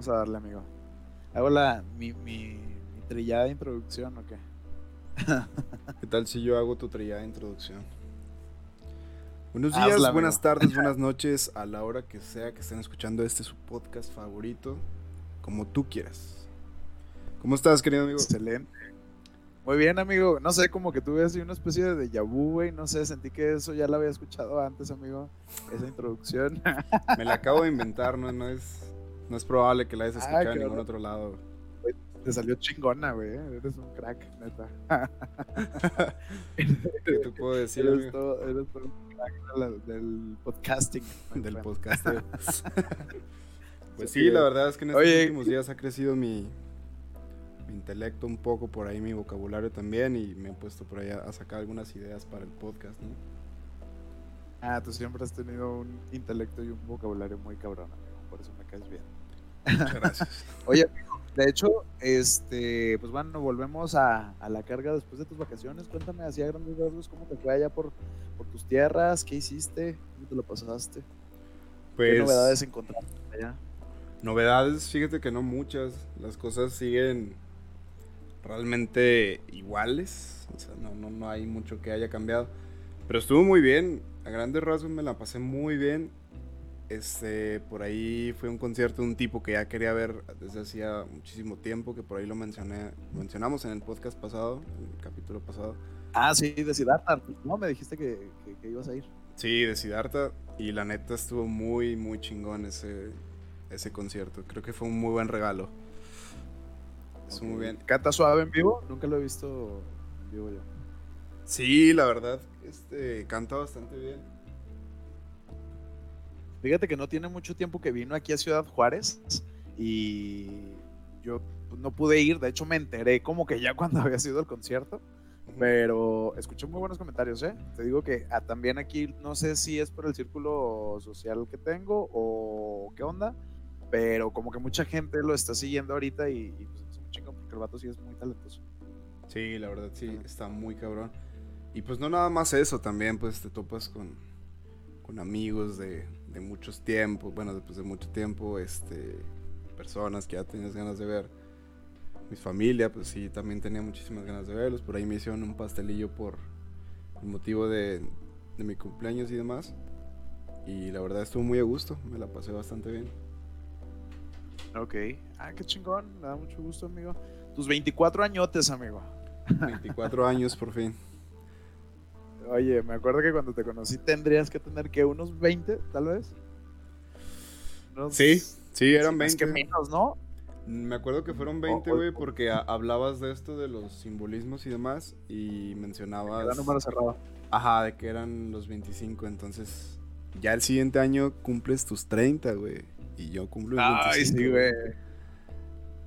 Vamos a darle, amigo. ¿Hago la, mi, mi, mi trillada de introducción o qué? ¿Qué tal si yo hago tu trillada de introducción? Buenos días, buenas tardes, buenas noches, a la hora que sea que estén escuchando este su podcast favorito, como tú quieras. ¿Cómo estás, querido amigo? Excelente. Muy bien, amigo. No sé, como que tuve así una especie de déjà vu, güey. No sé, sentí que eso ya lo había escuchado antes, amigo. Esa introducción. Me la acabo de inventar, ¿no? No es, no es probable que la hayas ah, escuchado en ningún otro lado. te salió chingona, güey. Eres un crack, neta. ¿Qué te puedo decir, eres todo, eres todo un crack del podcasting. Del podcasting. pues sí, la verdad es que en estos últimos días ha crecido mi, intelecto un poco por ahí, mi vocabulario también, y me he puesto por ahí a, sacar algunas ideas para el podcast, ¿no? Ah, tú siempre has tenido un intelecto y un vocabulario muy cabrón, por eso me caes bien. Muchas gracias. Oye, de hecho, este, pues bueno, volvemos a, la carga después de tus vacaciones. Cuéntame así a grandes rasgos cómo te fue allá por, por tus tierras, qué hiciste, cómo te lo pasaste. Pues, ¿Qué novedades encontraste allá? Novedades, fíjate que no muchas. Las cosas siguen realmente iguales. O sea, no, no, no hay mucho que haya cambiado. Pero estuvo muy bien. A grandes rasgos me la pasé muy bien. Este, por ahí fue un concierto de un tipo que ya quería ver desde hacía muchísimo tiempo, que por ahí lo mencioné, mencionamos en el podcast pasado, en el capítulo pasado. Ah, sí, de Siddhartha. No, me dijiste que, que, ibas a ir. Sí, de Siddhartha. Y la neta estuvo muy, muy chingón ese, ese concierto. Creo que fue un muy buen regalo muy bien. ¿Canta suave en vivo? Nunca lo he visto en vivo yo. Sí, la verdad, este, canta bastante bien. Fíjate que no tiene mucho tiempo que vino aquí a Ciudad Juárez y yo no pude ir, de hecho me enteré como que ya cuando había sido el concierto, pero escuché muy buenos comentarios, ¿eh? Te digo que ah, también aquí no sé si es por el círculo social que tengo o qué onda, pero como que mucha gente lo está siguiendo ahorita y, pues, chingón porque el vato sí es muy talentoso. Sí, la verdad sí, está muy cabrón. Y pues no nada más eso, también pues te topas con, con amigos de, de muchos tiempos, bueno, después de mucho tiempo, este, personas que ya tenías ganas de ver. Mi familia, pues sí, también tenía muchísimas ganas de verlos. Por ahí me hicieron un pastelillo por el motivo de, de mi cumpleaños y demás. Y la verdad estuvo muy a gusto, me la pasé bastante bien. Ok. Ah, qué chingón. Me da mucho gusto, amigo. Tus 24 añotes, amigo. 24 años, por fin. Oye, me acuerdo que cuando te conocí tendrías que tener que unos 20, tal vez. sí, sí, eran 20. Es que menos, ¿no? Me acuerdo que fueron 20, güey, porque hablabas de esto de los simbolismos y demás y mencionabas... Era número cerrado. Ajá, de que eran los 25, entonces ya el siguiente año cumples tus 30, güey y yo cumplo el Ay, sí, güey.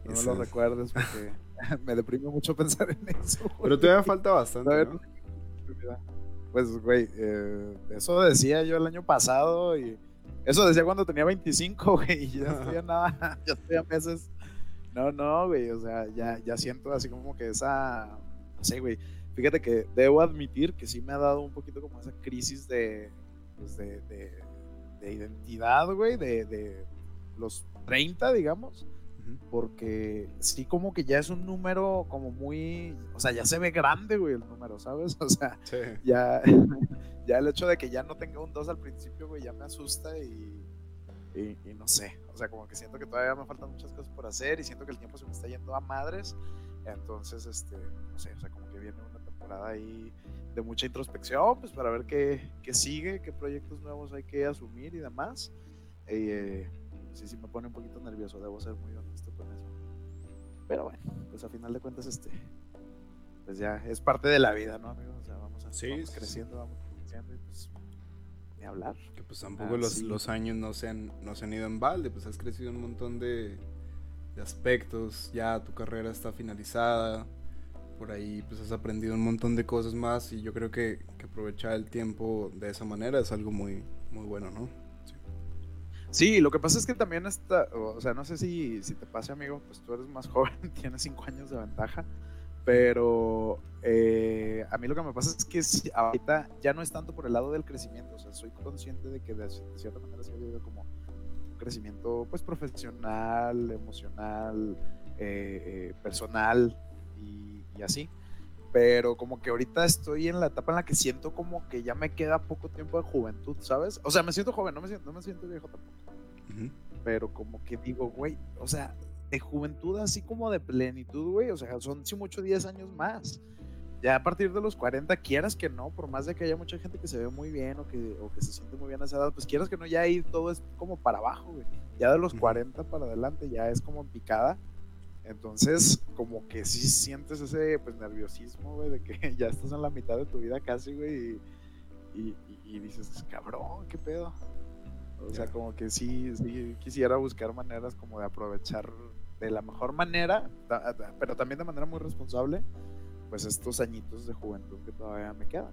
No me lo recuerdes porque me deprime mucho pensar en eso. Pero todavía falta bastante. Pues, güey, eh, eso decía yo el año pasado y eso decía cuando tenía 25, güey, y ya estoy a nada, ya estoy a meses. No, no, güey, o sea, ya, ya siento así como que esa, no sé, güey. Fíjate que debo admitir que sí me ha dado un poquito como esa crisis de, pues de, de, de identidad, güey, de, de, los 30, digamos, porque sí como que ya es un número como muy, o sea, ya se ve grande, güey, el número, ¿sabes? O sea, ya, ya el hecho de que ya no tenga un 2 al principio, güey, ya me asusta y, y, no sé, o sea, como que siento que todavía me faltan muchas cosas por hacer y siento que el tiempo se me está yendo a madres, entonces, este, no sé, o sea, como que viene una temporada ahí de mucha introspección, pues para ver qué, qué sigue, qué proyectos nuevos hay que asumir y demás. Eh, sí, sí me pone un poquito nervioso, debo ser muy honesto con eso. Pero bueno, pues a final de cuentas, este, pues ya es parte de la vida, ¿no, amigo? O sea, vamos, a, creciendo, vamos creciendo y pues ni hablar. Que pues tampoco los, los, años no se, han, no se han ido en balde, pues has crecido un montón de, de aspectos, ya tu carrera está finalizada, por ahí pues has aprendido un montón de cosas más y yo creo que, que aprovechar el tiempo de esa manera es algo muy, muy bueno, ¿no? Sí, lo que pasa es que también está, o sea, no sé si, si te pasa, amigo, pues tú eres más joven, tienes cinco años de ventaja, pero eh, a mí lo que me pasa es que ahorita ya no es tanto por el lado del crecimiento, o sea, soy consciente de que de, cierta manera se ha habido como un crecimiento pues profesional, emocional, eh, eh, personal y, así. Pero como que ahorita estoy en la etapa en la que siento como que ya me queda poco tiempo de juventud, ¿sabes? O sea, me siento joven, no me siento, no me siento viejo tampoco. Pero como que digo, güey, o sea, de juventud así como de plenitud, güey, o sea, son sí mucho 10 años más ya a partir de los 40, quieras que no, por más de que haya mucha gente que se ve muy bien o que, o que se siente muy bien a esa edad, pues quieras que no, ya ahí todo es como para abajo, güey. Ya de los 40 para adelante ya es como picada. Entonces, como que sí sientes ese pues nerviosismo, güey, de que ya estás en la mitad de tu vida casi, güey, y, y, dices, cabrón, qué pedo. O sea, como que sí, sí quisiera buscar maneras como de aprovechar de la mejor manera, pero también de manera muy responsable, pues estos añitos de juventud que todavía me quedan.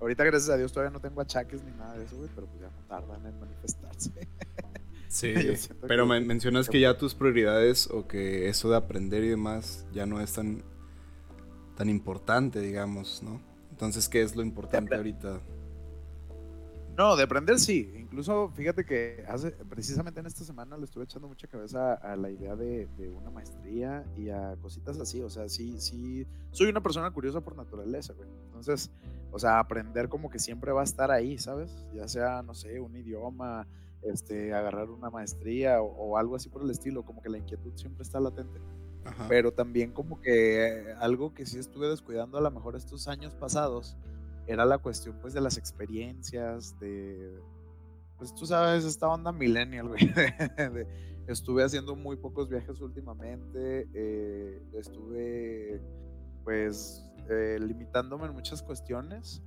Ahorita, gracias a Dios, todavía no tengo achaques ni nada de eso, güey, pero pues ya no tardan en manifestarse. Sí, pero mencionas que ya tus prioridades o que eso de aprender y demás ya no es tan, tan importante, digamos, ¿no? Entonces, ¿qué es lo importante ahorita? No, de aprender sí. Incluso fíjate que hace, precisamente en esta semana le estuve echando mucha cabeza a la idea de, una maestría y a cositas así. O sea, sí, sí, soy una persona curiosa por naturaleza, güey. Entonces, o sea, aprender como que siempre va a estar ahí, ¿sabes? Ya sea, no sé, un idioma, este, agarrar una maestría o, algo así por el estilo, como que la inquietud siempre está latente. Pero también como que algo que sí estuve descuidando a lo mejor estos años pasados era la cuestión pues de las experiencias, de, pues tú sabes, esta onda millennial, güey. estuve haciendo muy pocos viajes últimamente, eh, estuve pues eh, limitándome en muchas cuestiones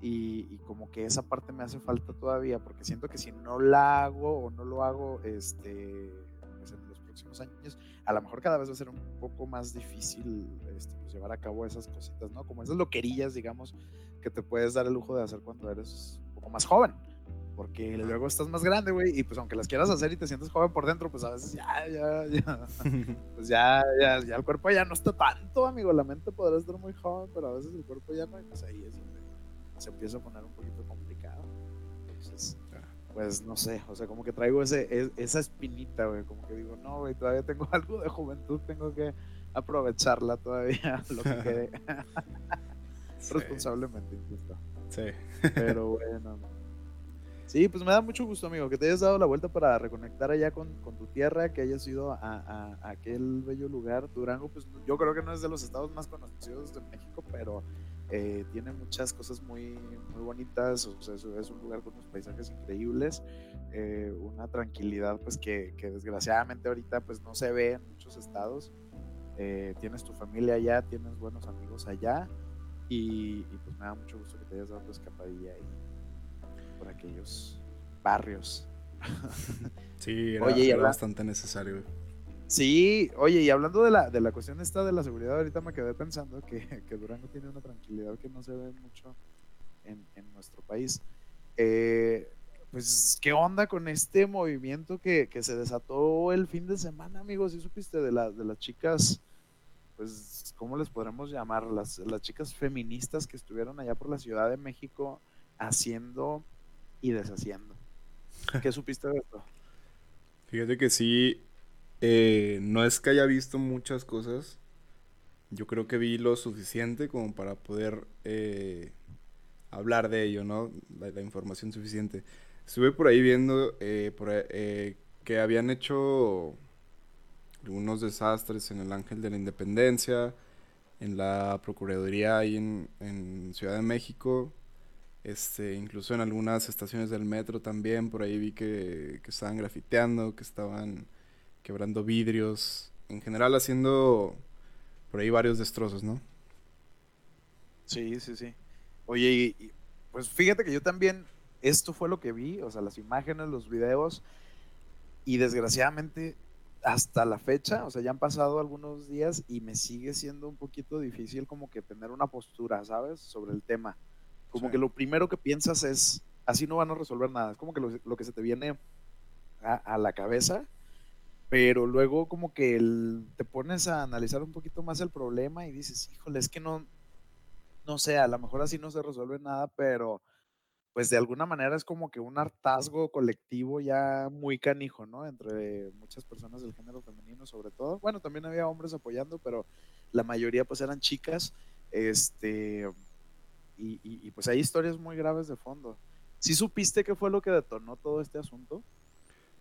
y, como que esa parte me hace falta todavía porque siento que si no la hago o no lo hago, este, pues en los próximos años, a lo mejor cada vez va a ser un poco más difícil este, pues llevar a cabo esas cositas, ¿no? Como esas loquerillas, digamos, que te puedes dar el lujo de hacer cuando eres un poco más joven. Porque luego estás más grande, güey, y pues aunque las quieras hacer y te sientes joven por dentro, pues a veces ya, ya, ya, pues ya, ya, ya el cuerpo ya no está tanto, amigo. La mente podrá estar muy joven, pero a veces el cuerpo ya no, y pues ahí es donde se empieza a poner un poquito complicado. Entonces, pues no sé, o sea, como que traigo ese, e, esa espinita, güey, como que digo, no, güey, todavía tengo algo de juventud, tengo que aprovecharla todavía, lo que quede. Responsablemente, incluso. Sí. Pero bueno. Sí, pues me da mucho gusto, amigo, que te hayas dado la vuelta para reconectar allá con, tu tierra, que hayas ido a, aquel bello lugar. Durango, pues yo creo que no es de los estados más conocidos de México, pero eh, tiene muchas cosas muy, muy bonitas, o sea, es un lugar con unos paisajes increíbles, eh, una tranquilidad pues que, desgraciadamente ahorita pues no se ve en muchos estados. Eh, tienes tu familia allá, tienes buenos amigos allá y, pues me da mucho gusto que te hayas dado tu escapadilla ahí por aquellos barrios. Sí, era, bastante necesario. Sí, oye, y hablando de la, de la cuestión esta de la seguridad, ahorita me quedé pensando que, que Durango tiene una tranquilidad que no se ve mucho en, nuestro país. Eh, pues, ¿qué onda con este movimiento que, se desató el fin de semana, amigos? ¿Sí supiste de, la, de las chicas, pues, ¿cómo les podremos llamar? Las, las chicas feministas que estuvieron allá por la Ciudad de México haciendo y deshaciendo. ¿Qué supiste de esto? Fíjate que sí, eh, no es que haya visto muchas cosas. Yo creo que vi lo suficiente como para poder eh, hablar de ello, ¿no? La, información suficiente. Estuve por ahí viendo eh, que habían hecho algunos desastres en el Ángel de la Independencia, en la Procuraduría ahí en, Ciudad de México, este, incluso en algunas estaciones del metro también, por ahí vi que, que estaban grafiteando, que estaban quebrando vidrios, en general haciendo por ahí varios destrozos, ¿no? Sí, sí, sí. Oye, pues fíjate que yo también, esto fue lo que vi, o sea, las imágenes, los videos, y desgraciadamente hasta la fecha, o sea, ya han pasado algunos días y me sigue siendo un poquito difícil como que tener una postura, ¿sabes? Sobre el tema. Como que lo primero que piensas es, así no van a resolver nada, es como que lo, que se te viene a, a la cabeza pero luego como que te pones a analizar un poquito más el problema y dices, híjole, es que no, no sé, a lo mejor así no se resuelve nada, pero pues de alguna manera es como que un hartazgo colectivo ya muy canijo, ¿no? Entre muchas personas del género femenino sobre todo. Bueno, también había hombres apoyando, pero la mayoría pues eran chicas. Este, y, pues hay historias muy graves de fondo. ¿Sí supiste qué fue lo que detonó todo este asunto?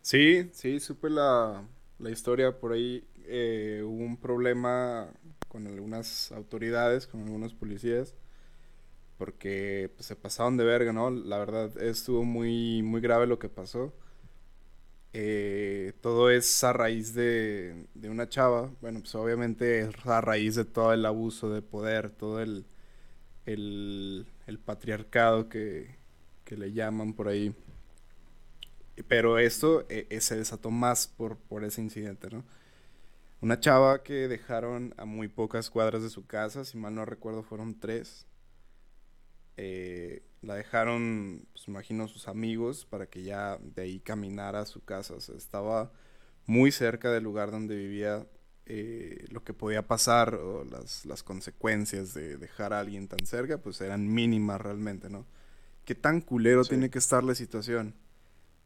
Sí, sí, supe la, historia. Por ahí eh, hubo un problema con algunas autoridades, con algunos policías porque pues, se pasaron de verga, ¿no? La verdad estuvo muy, muy grave lo que pasó. Eh, todo es a raíz de, de, una chava, bueno, pues obviamente es a raíz de todo el abuso de poder, todo el, el, patriarcado que, le llaman por ahí. Pero esto eh, se desató más por, ese incidente, ¿no? Una chava que dejaron a muy pocas cuadras de su casa, si mal no recuerdo fueron tres, eh, la dejaron, pues imagino, sus amigos para que ya de ahí caminara a su casa. estaba muy cerca del lugar donde vivía. Eh, lo que podía pasar o las, las, consecuencias de dejar a alguien tan cerca, pues eran mínimas realmente, ¿no? ¿Qué tan culero tiene que estar la situación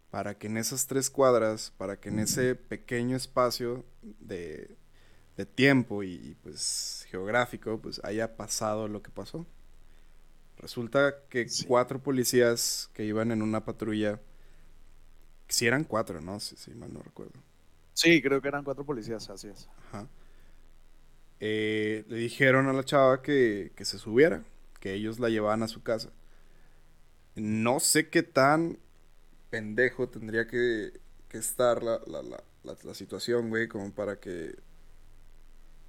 para que en esas tres cuadras, para que en ese pequeño espacio de, de tiempo y, pues geográfico, pues haya pasado lo que pasó? Resulta que cuatro policías que iban en una patrulla, si eran cuatro, ¿no? Si, mal no recuerdo. Sí, creo que eran cuatro policías, así es. Ajá. Eh, le dijeron a la chava que, se subiera, que ellos la llevaban a su casa. No sé qué tan pendejo tendría que, estar la, la situación, güey, como para que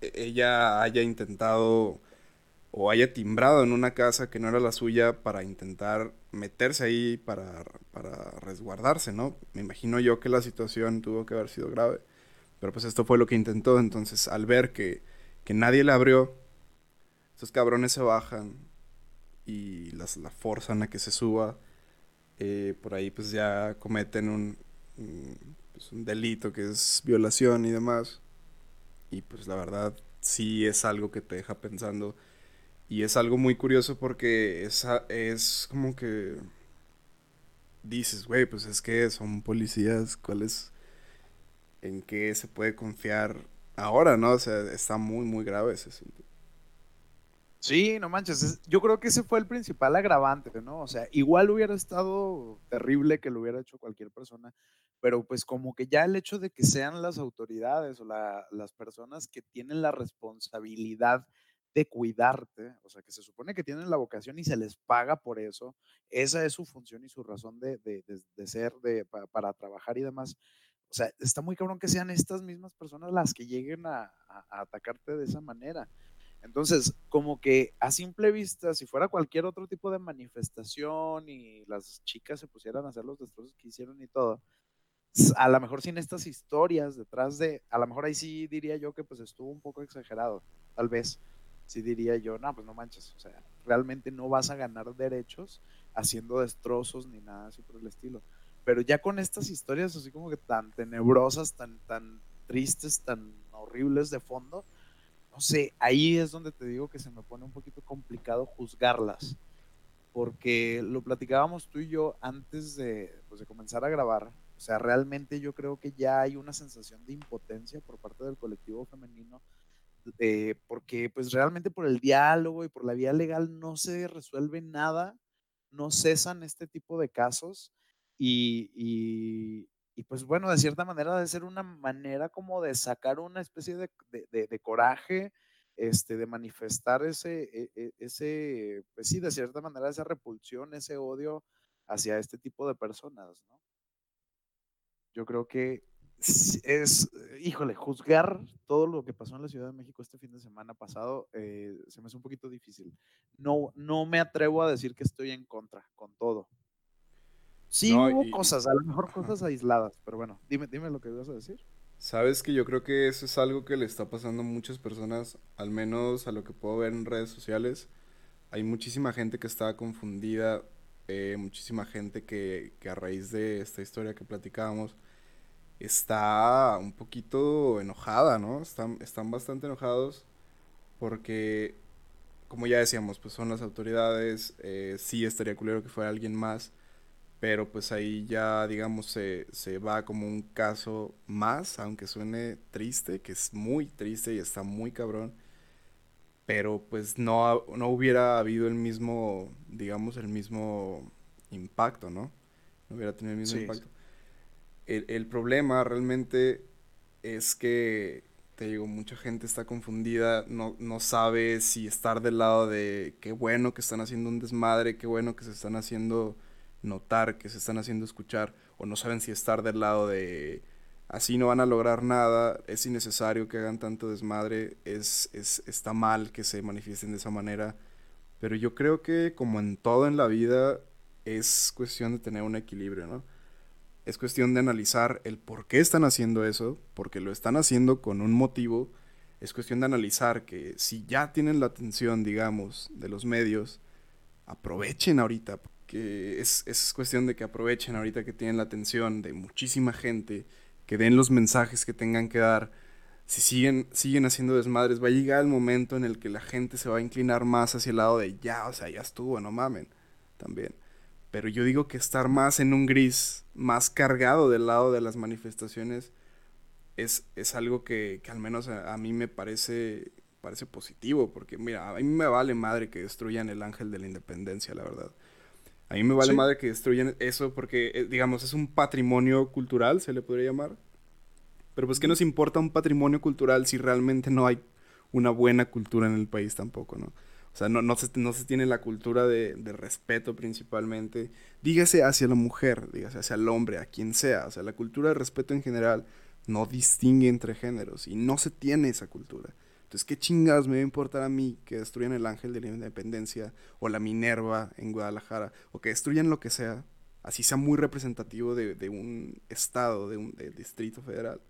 e, ella haya intentado o haya timbrado en una casa que no era la suya para intentar meterse ahí para, resguardarse, ¿no? Me imagino yo que la situación tuvo que haber sido grave, pero pues esto fue lo que intentó, entonces al ver que, nadie le abrió, esos cabrones se bajan y las, la forzan a que se suba, eh, por ahí pues ya cometen un, pues, un delito que es violación y demás, y pues la verdad sí es algo que te deja pensando y es algo muy curioso porque es, es como que dices, güey, pues es que son policías, ¿cuál es? ¿En qué se puede confiar ahora, no? O sea, está muy, muy grave ese asunto. Sí, no manches, yo creo que ese fue el principal agravante, ¿no? O sea, igual hubiera estado terrible que lo hubiera hecho cualquier persona, pero pues como que ya el hecho de que sean las autoridades o las personas que tienen la responsabilidad de cuidarte, o sea, que se supone que tienen la vocación y se les paga por eso, esa es su función y su razón de, ser, de, para, trabajar y demás. O sea, está muy cabrón que sean estas mismas personas las que lleguen a, atacarte de esa manera. Entonces, como que a simple vista, si fuera cualquier otro tipo de manifestación y las chicas se pusieran a hacer los destrozos que hicieron y todo, a lo mejor sin estas historias detrás de, a lo mejor ahí sí diría yo que pues estuvo un poco exagerado, tal vez sí diría yo, no, pues no manches, o sea, realmente no vas a ganar derechos haciendo destrozos ni nada así por el estilo. Pero ya con estas historias así como que tan tenebrosas, tan, tan tristes, tan horribles de fondo, no sé, ahí es donde te digo que se me pone un poquito complicado juzgarlas. Porque lo platicábamos tú y yo antes de, pues, de comenzar a grabar. O sea, realmente yo creo que ya hay una sensación de impotencia por parte del colectivo femenino porque pues realmente por el diálogo y por la vía legal no se resuelve nada, no cesan este tipo de casos y, pues bueno, de cierta manera debe ser una manera como de sacar una especie de, coraje, este, de manifestar ese, e, e, ese, pues sí, de cierta manera esa repulsión, ese odio hacia este tipo de personas, ¿no? Yo creo que es, híjole, juzgar todo lo que pasó en la Ciudad de México este fin de semana pasado eh, se me hace un poquito difícil. No, no me atrevo a decir que estoy en contra con todo. Sí hubo cosas, a lo mejor cosas aisladas, pero bueno, dime, dime lo que ibas a decir. Sabes que yo creo que eso es algo que le está pasando a muchas personas, al menos a lo que puedo ver en redes sociales. Hay muchísima gente que está confundida, eh, muchísima gente que, que a raíz de esta historia que platicábamos, está un poquito enojada, ¿no? Están, están bastante enojados porque como ya decíamos, pues son las autoridades, eh, sí estaría culero que fuera alguien más, pero pues ahí ya, digamos, se, se va como un caso más, aunque suene triste, que es muy triste y está muy cabrón, pero pues no, no hubiera habido el mismo, digamos, el mismo impacto, ¿no? No hubiera tenido el mismo impacto. El, el problema realmente es que te digo, mucha gente está confundida, no, no sabe si estar del lado de qué bueno que están haciendo un desmadre, qué bueno que se están haciendo notar, que se están haciendo escuchar, o no saben si estar del lado de así no van a lograr nada, es innecesario que hagan tanto desmadre, es, es, está mal que se manifiesten de esa manera, pero yo creo que como en todo en la vida es cuestión de tener un equilibrio, ¿no? Es cuestión de analizar el por qué están haciendo eso, porque lo están haciendo con un motivo. Es cuestión de analizar que si ya tienen la atención, digamos, de los medios, aprovechen ahorita, que es, es cuestión de que aprovechen ahorita que tienen la atención de muchísima gente, que den los mensajes que tengan que dar. Si siguen, siguen haciendo desmadres, va a llegar el momento en el que la gente se va a inclinar más hacia el lado de ya, o sea, ya estuvo, no mamen, también. Pero yo digo que estar más en un gris, más cargado del lado de las manifestaciones, es, es algo que, que, al menos a, a, mí me parece, parece positivo, porque mira, a mí me vale madre que destruyan el ángel de la independencia, la verdad. A mí me vale sí. madre que destruyan eso porque, eh, digamos, es un patrimonio cultural, se le podría llamar. Pero pues, ¿qué nos importa un patrimonio cultural si realmente no hay una buena cultura en el país tampoco, no? O sea, no, no, se, no se tiene la cultura de, de, respeto principalmente. Dígase hacia la mujer, dígase hacia el hombre, a quien sea. O sea, la cultura de respeto en general no distingue entre géneros y no se tiene esa cultura. Entonces, ¿qué chingados me va a importar a mí que destruyan el Ángel de la Independencia o la Minerva en Guadalajara o que destruyan lo que sea, así sea muy representativo de, de un estado, de un distrito federal?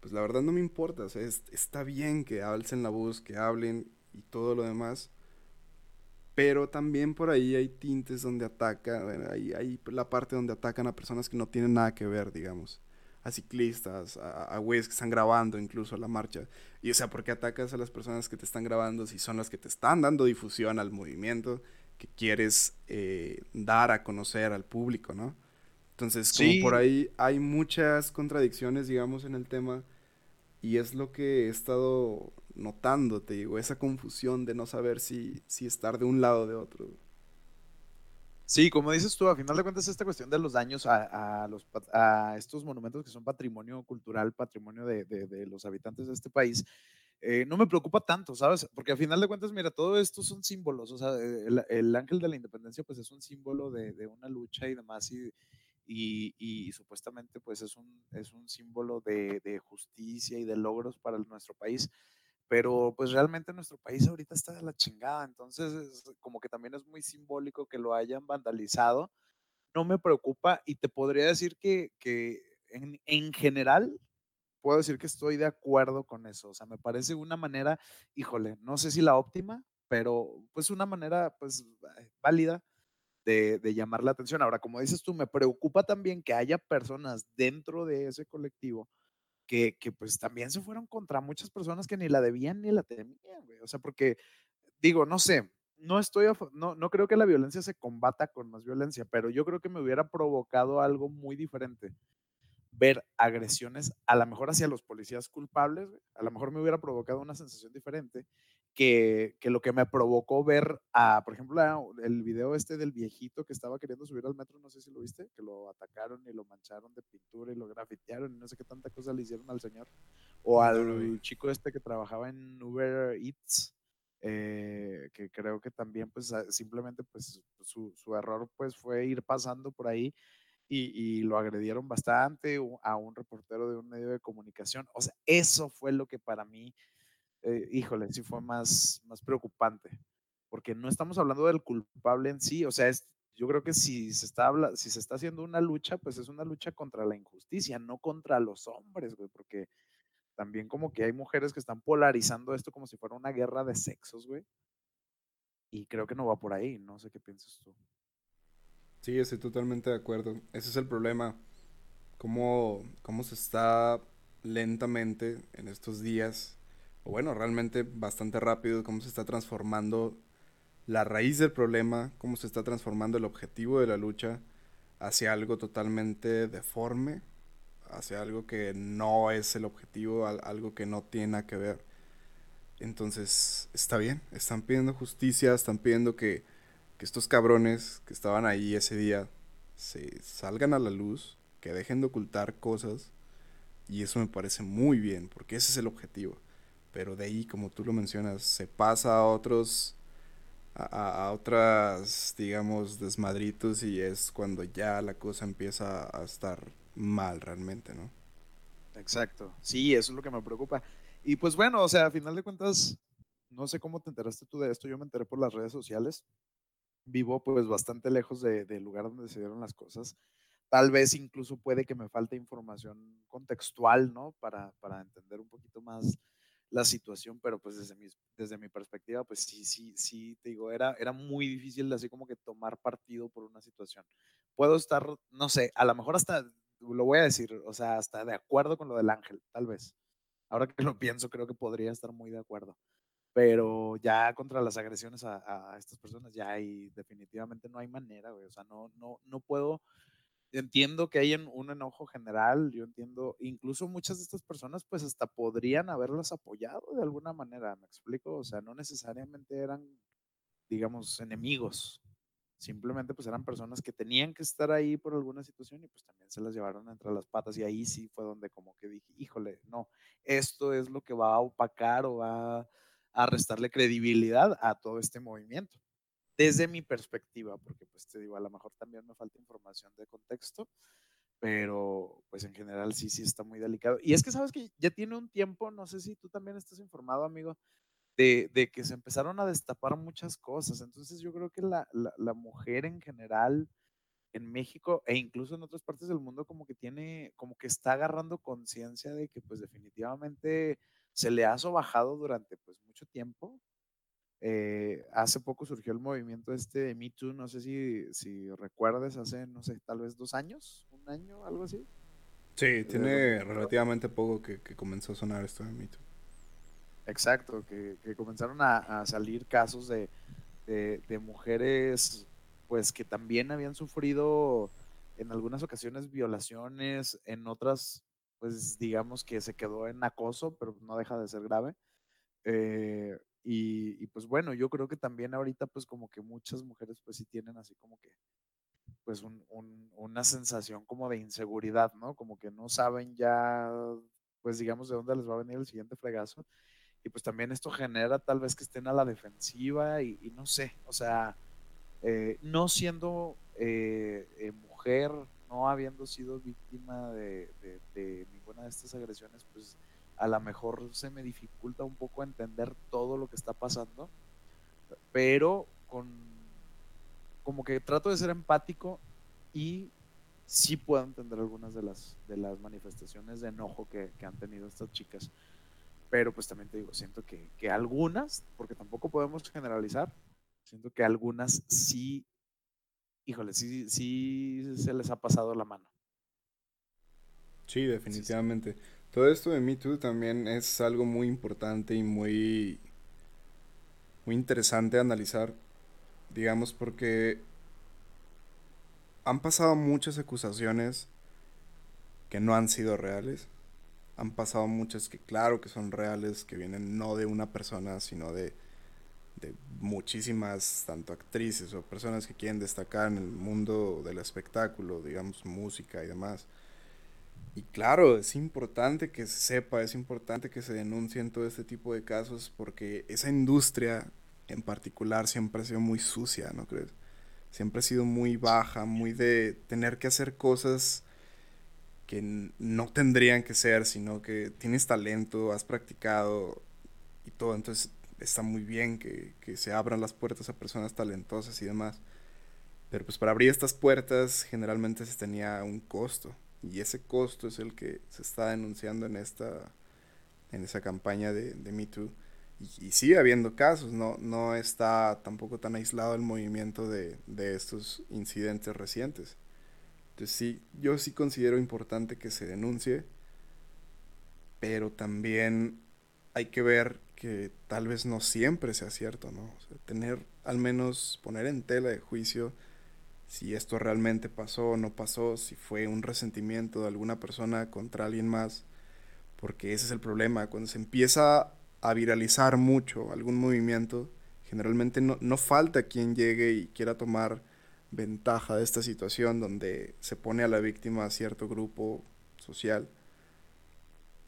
Pues la verdad no me importa. O sea, es, está bien que alcen la voz, que hablen y todo lo demás. Pero también por ahí hay tintes donde ataca, bueno, hay, hay la parte donde atacan a personas que no tienen nada que ver, digamos. A ciclistas, a, a güeyes que están grabando incluso la marcha. Y o sea, ¿por qué atacas a las personas que te están grabando si son las que te están dando difusión al movimiento que quieres eh, dar a conocer al público, ¿no? Entonces, como sí. por ahí hay muchas contradicciones, digamos, en el tema. Y es lo que he estado notando, te digo, esa confusión de no saber si, si estar de un lado o de otro. Sí, como dices tú, a final de cuentas esta cuestión de los daños a, a estos monumentos que son patrimonio cultural, patrimonio de, de, los habitantes de este país, eh, no me preocupa tanto, ¿sabes? Porque a final de cuentas, mira, todo esto son símbolos, o sea, el, el ángel de la independencia pues es un símbolo de, de una lucha y demás y, y, supuestamente pues es un, es un símbolo de justicia y de logros para nuestro país pero pues realmente nuestro país ahorita está de la chingada, entonces es como que también es muy simbólico que lo hayan vandalizado, no me preocupa y te podría decir que, que en, en, general puedo decir que estoy de acuerdo con eso, o sea, me parece una manera, híjole, no sé si la óptima, pero pues una manera pues válida de, de llamar la atención. Ahora, como dices tú, me preocupa también que haya personas dentro de ese colectivo que, que, pues también se fueron contra muchas personas que ni la debían ni la temían, güey. O sea, porque digo, no sé, no estoy, no, no creo que la violencia se combata con más violencia, pero yo creo que me hubiera provocado algo muy diferente. Ver agresiones, a lo mejor hacia los policías culpables, a lo mejor me hubiera provocado una sensación diferente que, que, lo que me provocó ver a, por ejemplo, el video este del viejito que estaba queriendo subir al metro, no sé si lo viste, que lo atacaron y lo mancharon de pintura y lo grafitearon y no sé qué tanta cosa le hicieron al señor. O al chico este que trabajaba en Uber Eats, eh, que creo que también pues simplemente pues su, su, error pues fue ir pasando por ahí y, y, lo agredieron bastante a un reportero de un medio de comunicación. O sea, eso fue lo que para mí eh, híjole, sí fue más, más preocupante, porque no estamos hablando del culpable en sí, o sea, es, yo creo que si se, está, si se está haciendo una lucha, pues es una lucha contra la injusticia, no contra los hombres, güey, porque también como que hay mujeres que están polarizando esto como si fuera una guerra de sexos, güey. Y creo que no va por ahí, no sé qué piensas tú. Sí, estoy totalmente de acuerdo. Ese es el problema. Cómo, cómo se está lentamente en estos días o bueno, realmente bastante rápido, cómo se está transformando la raíz del problema, cómo se está transformando el objetivo de la lucha hacia algo totalmente deforme, hacia algo que no es el objetivo, algo que no tiene que ver. Entonces, está bien, están pidiendo justicia, están pidiendo que, que estos cabrones que estaban ahí ese día se salgan a la luz, que dejen de ocultar cosas, y eso me parece muy bien, porque ese es el objetivo. Pero de ahí, como tú lo mencionas, se pasa a otros a, otras, digamos, desmadritos y es cuando ya la cosa empieza a estar mal realmente, ¿no? Exacto, sí, eso es lo que me preocupa. Y pues bueno, o sea, a final de cuentas, no sé cómo te enteraste tú de esto, yo me enteré por las redes sociales. Vivo pues bastante lejos del lugar donde se dieron las cosas. Tal vez incluso puede que me falte información contextual, ¿no? Para, para entender un poquito más la situación, pero pues desde mi, desde mi perspectiva, pues sí, sí, sí, te digo, era, era muy difícil así como que tomar partido por una situación. Puedo estar, no sé, a lo mejor hasta, lo voy a decir, o sea, hasta de acuerdo con lo del ángel, tal vez. Ahora que lo pienso, creo que podría estar muy de acuerdo. Pero ya contra las agresiones a, estas personas, ya hay, definitivamente no hay manera, güey. O sea, no, no, no puedo entiendo que hay un enojo general, yo entiendo, incluso muchas de estas personas pues hasta podrían haberlas apoyado de alguna manera, me explico, o sea, no necesariamente eran, digamos, enemigos, simplemente pues eran personas que tenían que estar ahí por alguna situación y pues también se las llevaron entre las patas y ahí sí fue donde como que dije, híjole, no, esto es lo que va a opacar o va a restarle credibilidad a todo este movimiento desde mi perspectiva, porque pues te digo, a lo mejor también me falta información de contexto, pero pues en general sí, sí está muy delicado. Y es que sabes que ya tiene un tiempo, no sé si tú también estás informado, amigo, de, que se empezaron a destapar muchas cosas. Entonces yo creo que la mujer en general en México e incluso en otras partes del mundo como que tiene, como que está agarrando conciencia de que pues definitivamente se le ha sobajado durante pues mucho tiempo eh, hace poco surgió el movimiento este de Me Too, no sé si, si recuerdes, hace, no sé, tal vez dos años, un año, algo así. Sí, tiene relativamente poco que, comenzó a sonar esto de Me Too. Exacto, que, comenzaron a, salir casos de, de, mujeres pues que también habían sufrido en algunas ocasiones violaciones, en otras pues digamos que se quedó en acoso, pero no deja de ser grave. Eh, y, pues bueno, yo creo que también ahorita pues como que muchas mujeres pues sí tienen así como que pues una sensación como de inseguridad, ¿no? Como que no saben ya pues digamos de dónde les va a venir el siguiente fregazo. Y pues también esto genera tal vez que estén a la defensiva y, no sé, o sea, eh, no siendo eh, eh, mujer, no habiendo sido víctima de, de ninguna de estas agresiones, pues a lo mejor se me dificulta un poco entender todo lo que está pasando, pero con como que trato de ser empático y sí puedo entender algunas de las, de las manifestaciones de enojo que, han tenido estas chicas. Pero pues también te digo, siento que, que algunas, porque tampoco podemos generalizar, siento que algunas sí, híjole, sí, sí se les ha pasado la mano. Sí, definitivamente. Todo esto de Me Too también es algo muy importante y muy, muy interesante analizar, digamos, porque han pasado muchas acusaciones que no han sido reales. Han pasado muchas que claro que son reales, que vienen no de una persona, sino de, de muchísimas, tanto actrices o personas que quieren destacar en el mundo del espectáculo, digamos, música y demás. Y claro, es importante que se sepa, es importante que se denuncien todo este tipo de casos porque esa industria en particular siempre ha sido muy sucia, ¿no crees? Siempre ha sido muy baja, muy de tener que hacer cosas que no tendrían que ser, sino que tienes talento, has practicado y todo. Entonces está muy bien que, que se abran las puertas a personas talentosas y demás. Pero pues para abrir estas puertas generalmente se tenía un costo. Y ese costo es el que se está denunciando en esta en esa campaña de, de Me Too. Y, sigue habiendo casos, no, no está tampoco tan aislado el movimiento de, de estos incidentes recientes. Entonces sí, yo sí considero importante que se denuncie, pero también hay que ver que tal vez no siempre sea cierto, ¿no? tener, al menos poner en tela de juicio si esto realmente pasó o no pasó, si fue un resentimiento de alguna persona contra alguien más, porque ese es el problema, cuando se empieza a viralizar mucho algún movimiento, generalmente no, no falta quien llegue y quiera tomar ventaja de esta situación donde se pone a la víctima a cierto grupo social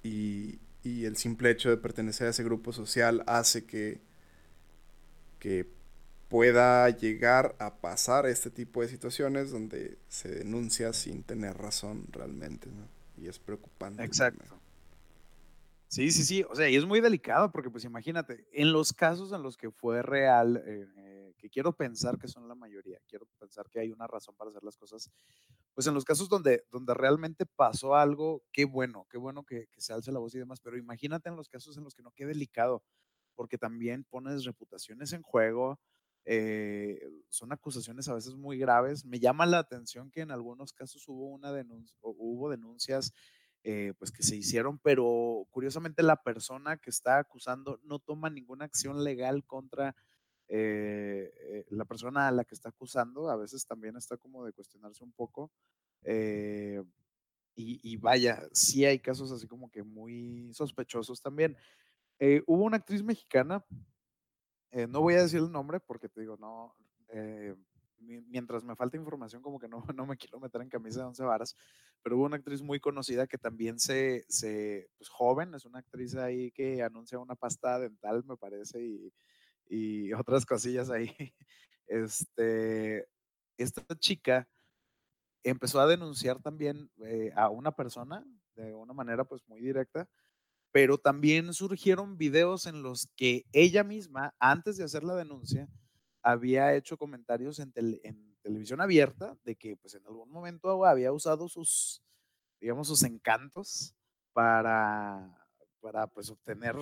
y, y el simple hecho de pertenecer a ese grupo social hace que, que pueda llegar a pasar este tipo de situaciones donde se denuncia sin tener razón realmente, ¿no? Y es preocupante. Exacto. Sí, sí, sí, o sea, y es muy delicado porque pues imagínate, en los casos en los que fue real, eh, eh, que quiero pensar que son la mayoría, quiero pensar que hay una razón para hacer las cosas, pues en los casos donde, donde realmente pasó algo, qué bueno, qué bueno que, que se alce la voz y demás, pero imagínate en los casos en los que no, qué delicado, porque también pones reputaciones en juego, eh, son acusaciones a veces muy graves. Me llama la atención que en algunos casos hubo una denuncia, hubo denuncias eh, pues que se hicieron, pero curiosamente la persona que está acusando no toma ninguna acción legal contra eh, la persona a la que está acusando. A veces también está como de cuestionarse un poco. y, y, vaya, sí hay casos así como que muy sospechosos también. hubo una actriz mexicana eh, no voy a decir el nombre porque te digo, no, eh, mientras me falta información, como que no, no me quiero meter en camisa de once varas, pero hubo una actriz muy conocida que también se, se pues joven, es una actriz ahí que anuncia una pasta dental, me parece, y, y otras cosillas ahí. Este, esta chica empezó a denunciar también eh, a una persona de una manera pues muy directa pero también surgieron videos en los que ella misma, antes de hacer la denuncia, había hecho comentarios en, televisión abierta de que pues en algún momento había usado sus, digamos, sus encantos para, para pues obtener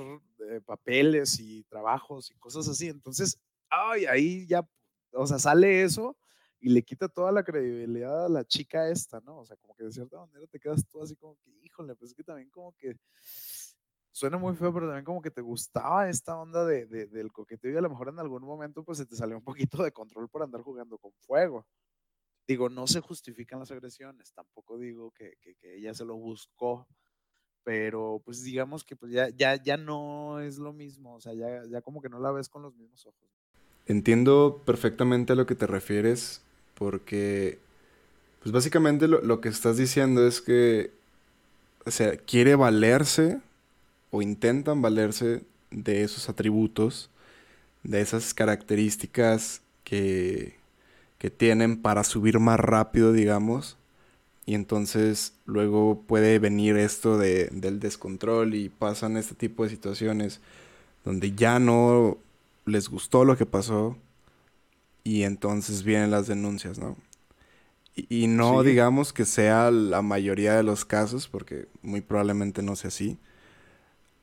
eh, papeles y trabajos y cosas así. Entonces, ay, ahí ya, o sea, sale eso y le quita toda la credibilidad a la chica esta, ¿no? O sea, como que de cierta manera te quedas tú así como que, híjole, pues es que también como que suena muy feo, pero también como que te gustaba esta onda de, del coqueteo y a lo mejor en algún momento pues se te salió un poquito de control por andar jugando con fuego. Digo, no se justifican las agresiones, tampoco digo que, ella se lo buscó, pero pues digamos que pues ya, ya, ya no es lo mismo, o sea, ya, ya como que no la ves con los mismos ojos. Entiendo perfectamente a lo que te refieres, porque pues básicamente lo, que estás diciendo es que, quiere valerse o intentan valerse de esos atributos, de esas características que, que tienen para subir más rápido, digamos. Y entonces luego puede venir esto de, del descontrol y pasan este tipo de situaciones donde ya no les gustó lo que pasó y entonces vienen las denuncias, ¿no? Y, no digamos que sea la mayoría de los casos, porque muy probablemente no sea así,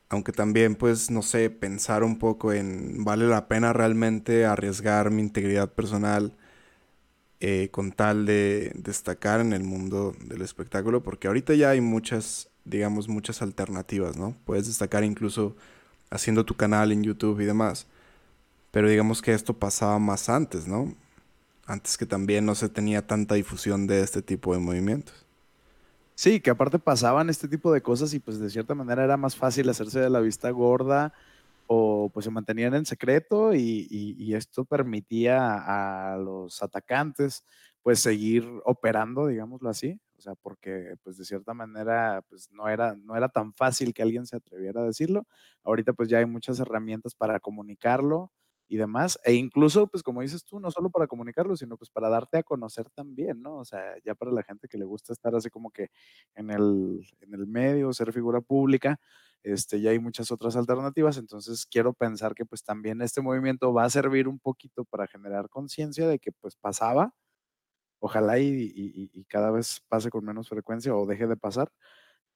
aunque también pues no sé, pensar un poco en vale la pena realmente arriesgar mi integridad personal eh, con tal de destacar en el mundo del espectáculo, porque ahorita ya hay muchas, digamos, muchas alternativas, ¿no? Puedes destacar incluso haciendo tu canal en YouTube y demás, pero digamos que esto pasaba más antes, ¿no? Antes que también no se tenía tanta difusión de este tipo de movimientos. Sí, que aparte pasaban este tipo de cosas y pues de cierta manera era más fácil hacerse de la vista gorda o pues se mantenían en secreto y, esto permitía a los atacantes pues seguir operando, digámoslo así, o sea, porque pues de cierta manera pues no era, no era tan fácil que alguien se atreviera a decirlo. Ahorita pues ya hay muchas herramientas para comunicarlo y demás. E incluso, pues como dices tú, no solo para comunicarlo, sino pues para darte a conocer también, ¿no? O sea, ya para la gente que le gusta estar así como que en el, en el medio, ser figura pública, este, ya hay muchas otras alternativas. Entonces quiero pensar que pues también este movimiento va a servir un poquito para generar conciencia de que pues pasaba. Ojalá y, y, y cada vez pase con menos frecuencia o deje de pasar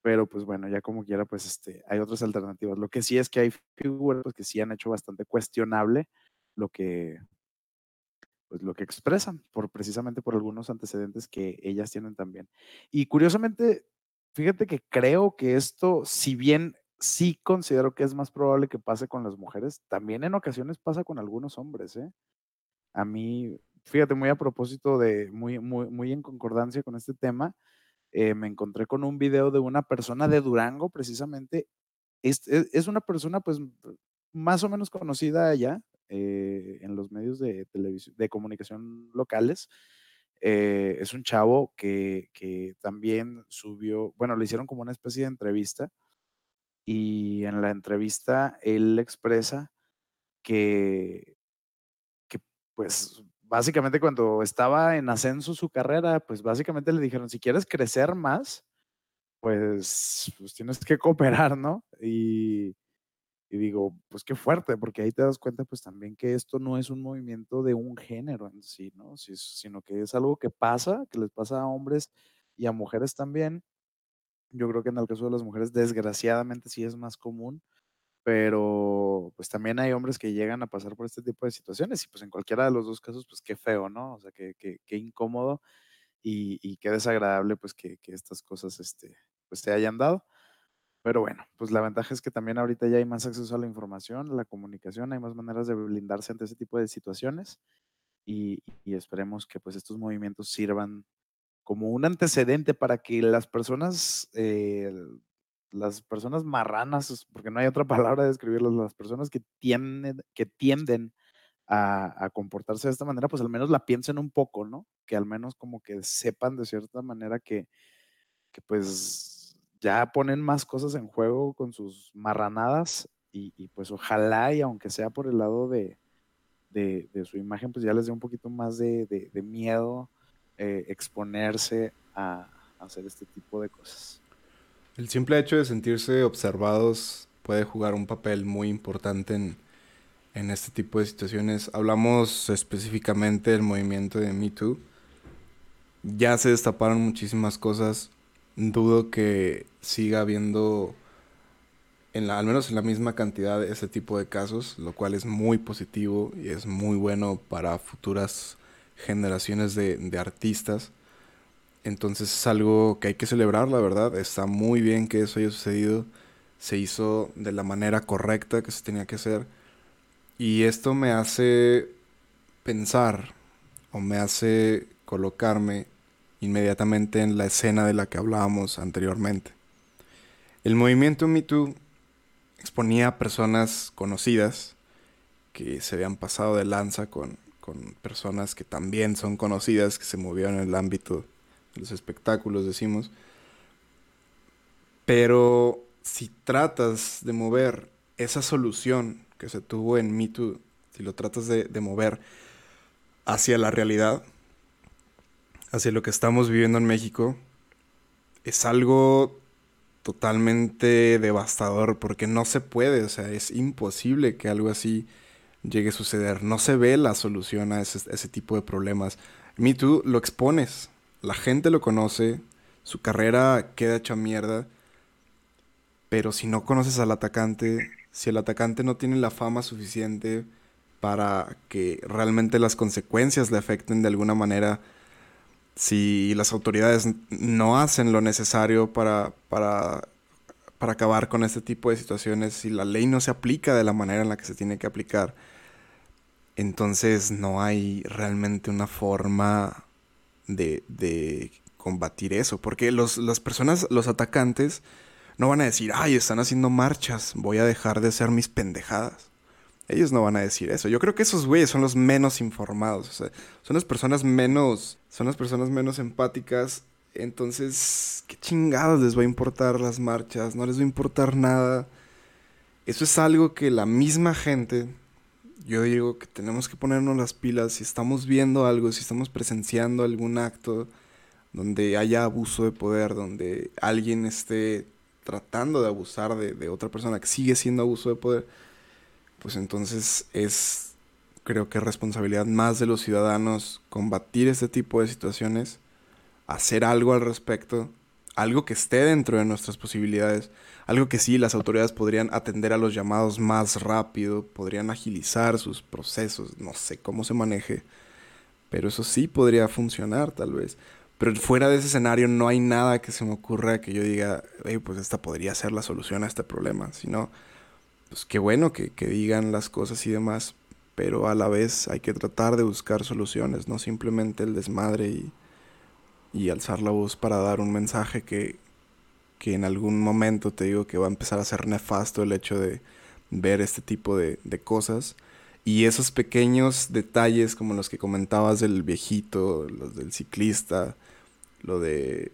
pero pues bueno, ya como quiera, pues este, hay otras alternativas. Lo que sí es que hay figuras pues, que sí han hecho bastante cuestionable lo que, pues lo que expresan, por, precisamente por algunos antecedentes que ellas tienen también. Y curiosamente, fíjate que creo que esto, si bien sí considero que es más probable que pase con las mujeres. También en ocasiones pasa con algunos hombres, ¿eh? A mí, fíjate, muy a propósito de, muy, muy, muy en concordancia con este tema, eh, me encontré con un video de una persona de Durango, precisamente. Es, es, una persona, pues, más o menos conocida allá eh, en los medios de televisión, de comunicación locales. Eh, es un chavo que, que también subió, bueno, le hicieron como una especie de entrevista y en la entrevista él expresa que, que pues básicamente cuando estaba en ascenso su carrera, pues básicamente le dijeron, si quieres crecer más, pues, pues tienes que cooperar, ¿no? Y, y, digo, pues qué fuerte, porque ahí te das cuenta pues también que esto no es un movimiento de un género en sí, ¿no? sino que es algo que pasa, que les pasa a hombres y a mujeres también. Yo creo que en el caso de las mujeres, desgraciadamente sí es más común, pero pues también hay hombres que llegan a pasar por este tipo de situaciones y pues en cualquiera de los dos casos, pues qué feo, ¿no? O sea, qué, qué, incómodo y, y, qué desagradable pues que, que, estas cosas este, pues se hayan dado. Pero bueno, pues la ventaja es que también ahorita ya hay más acceso a la información, a la comunicación, hay más maneras de blindarse ante ese tipo de situaciones y, y esperemos que pues estos movimientos sirvan como un antecedente para que las personas eh, las personas marranas, porque no hay otra palabra de describirlas, las personas que tienden, que tienden a, comportarse de esta manera, pues al menos la piensen un poco, ¿no? Que al menos como que sepan de cierta manera que, que pues ya ponen más cosas en juego con sus marranadas y, pues ojalá y aunque sea por el lado de, de, su imagen, pues ya les dé un poquito más de, de miedo eh, exponerse a hacer este tipo de cosas. El simple hecho de sentirse observados puede jugar un papel muy importante en, en este tipo de situaciones. Hablamos específicamente del movimiento de Me Too. Ya se destaparon muchísimas cosas. Dudo que siga habiendo, al menos en la misma cantidad, ese tipo de casos, lo cual es muy positivo y es muy bueno para futuras generaciones de, de artistas. Entonces es algo que hay que celebrar, la verdad. Está muy bien que eso haya sucedido. Se hizo de la manera correcta que se tenía que hacer. Y esto me hace pensar o me hace colocarme inmediatamente en la escena de la que hablábamos anteriormente. El movimiento Me Too exponía a personas conocidas que se habían pasado de lanza con, con personas que también son conocidas, que se movieron en el ámbito los espectáculos, decimos. Pero si tratas de mover esa solución que se tuvo en Me Too, si lo tratas de, de mover hacia la realidad, hacia lo que estamos viviendo en México, es algo totalmente devastador porque no se puede, o sea, es imposible que algo así llegue a suceder. No se ve la solución a ese, ese tipo de problemas. Me Too lo expones, la gente lo conoce, su carrera queda hecha mierda, pero si no conoces al atacante, si el atacante no tiene la fama suficiente para que realmente las consecuencias le afecten de alguna manera, si las autoridades no hacen lo necesario para, para, para acabar con este tipo de situaciones, si la ley no se aplica de la manera en la que se tiene que aplicar, entonces no hay realmente una forma de, combatir eso. Porque los, las personas, los atacantes, no van a decir, ay, están haciendo marchas, voy a dejar de hacer mis pendejadas. Ellos no van a decir eso. Yo creo que esos güeyes son los menos informados. son las personas menos. Son las personas menos empáticas. Entonces, ¿qué chingados les va a importar las marchas? No les va a importar nada. Eso es algo que la misma gente yo digo que tenemos que ponernos las pilas. Si estamos viendo algo, si estamos presenciando algún acto donde haya abuso de poder, donde alguien esté tratando de abusar de, otra persona que sigue siendo abuso de poder, pues entonces es, creo que responsabilidad más de los ciudadanos combatir este tipo de situaciones, hacer algo al respecto, algo que esté dentro de nuestras posibilidades algo que sí, las autoridades podrían atender a los llamados más rápido, podrían agilizar sus procesos, no sé cómo se maneje, pero eso sí podría funcionar tal vez. Pero fuera de ese escenario no hay nada que se me ocurra que yo diga, hey, pues esta podría ser la solución a este problema. Sino, pues qué bueno que, que digan las cosas y demás, pero a la vez hay que tratar de buscar soluciones, no simplemente el desmadre y, y alzar la voz para dar un mensaje que, que en algún momento te digo que va a empezar a ser nefasto el hecho de ver este tipo de, de cosas. Y esos pequeños detalles como los que comentabas del viejito, los del ciclista, lo de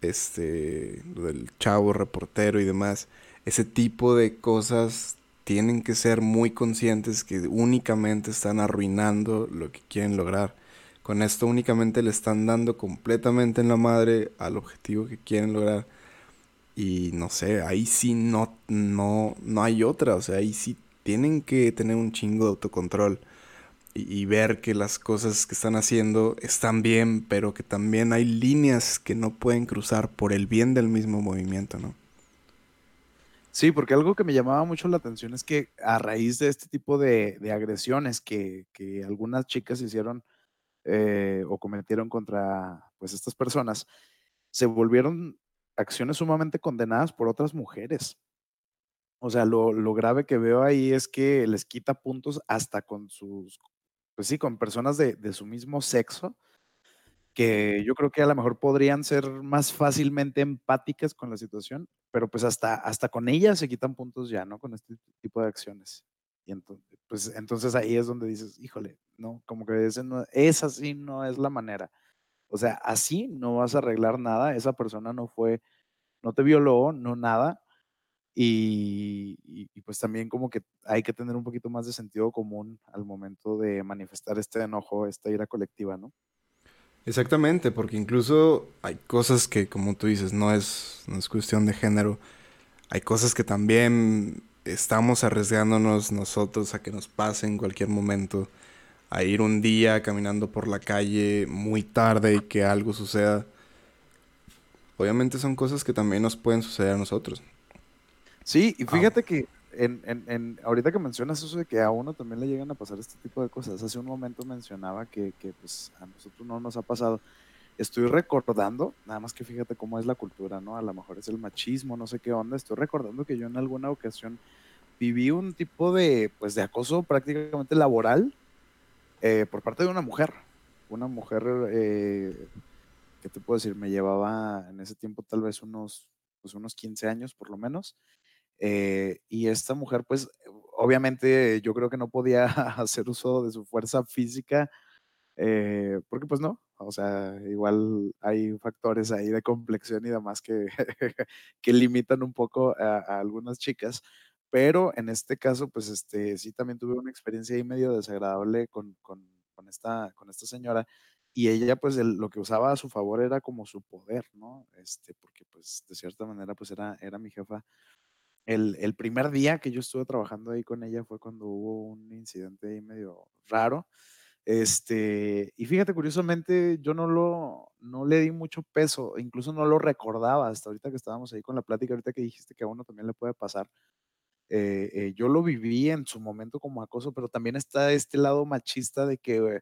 este, lo del chavo reportero y demás, ese tipo de cosas tienen que ser muy conscientes que únicamente están arruinando lo que quieren lograr. Con esto únicamente le están dando completamente en la madre al objetivo que quieren lograr. Y no sé, ahí sí no, no, no hay otra. O sea, ahí sí tienen que tener un chingo de autocontrol y, ver que las cosas que están haciendo están bien, pero que también hay líneas que no pueden cruzar por el bien del mismo movimiento, ¿no? Sí, porque algo que me llamaba mucho la atención es que a raíz de este tipo de, agresiones que, algunas chicas hicieron eh, o cometieron contra pues estas personas, se volvieron acciones sumamente condenadas por otras mujeres. O sea, lo, lo, grave que veo ahí es que les quita puntos hasta con sus pues sí, con personas de, su mismo sexo, que yo creo que a lo mejor podrían ser más fácilmente empáticas con la situación, pero pues hasta, hasta con ellas se quitan puntos ya, ¿no? Con este tipo de acciones. Y entonces, pues entonces ahí es donde dices, híjole, no, como que ese no, esa sí no es la manera. O sea, así no vas a arreglar nada, esa persona no fue, no te violó, no nada, y, pues también como que hay que tener un poquito más de sentido común al momento de manifestar este enojo, esta ira colectiva, ¿no? Exactamente, porque incluso hay cosas que, como tú dices, no es, no es cuestión de género. Hay cosas que también estamos arriesgándonos nosotros a que nos pase en cualquier momento. A ir un día caminando por la calle muy tarde y que algo suceda. Obviamente son cosas que también nos pueden suceder a nosotros. Sí, y fíjate que en, en, ahorita que mencionas eso de que a uno también le llegan a pasar este tipo de cosas, hace un momento mencionaba que, que pues a nosotros no nos ha pasado. Estoy recordando, nada más que fíjate cómo es la cultura, ¿no? A lo mejor es el machismo, no sé qué onda. Estoy recordando que yo en alguna ocasión viví un tipo de, pues, de acoso prácticamente laboral eh, por parte de una mujer. Una mujer, eh, ¿qué te puedo decir? Me llevaba en ese tiempo tal vez unos, pues, unos 15 años por lo menos. Eh, y esta mujer, pues, obviamente yo creo que no podía hacer uso de su fuerza física, eh, porque pues no, o sea, igual hay factores ahí de complexión y demás que, que limitan un poco a, algunas chicas, pero en este caso, pues, este, sí también tuve una experiencia ahí medio desagradable con, con, con esta, con esta señora, y ella, pues, lo que usaba a su favor era como su poder, ¿no? Este, porque, pues, de cierta manera, pues, era, era mi jefa el, primer día que yo estuve trabajando ahí con ella fue cuando hubo un incidente ahí medio raro. Este, y fíjate, curiosamente, yo no lo, no le di mucho peso, incluso no lo recordaba hasta ahorita que estábamos ahí con la plática, ahorita que dijiste que a uno también le puede pasar. Eh, eh, yo lo viví en su momento como acoso, pero también está este lado machista de que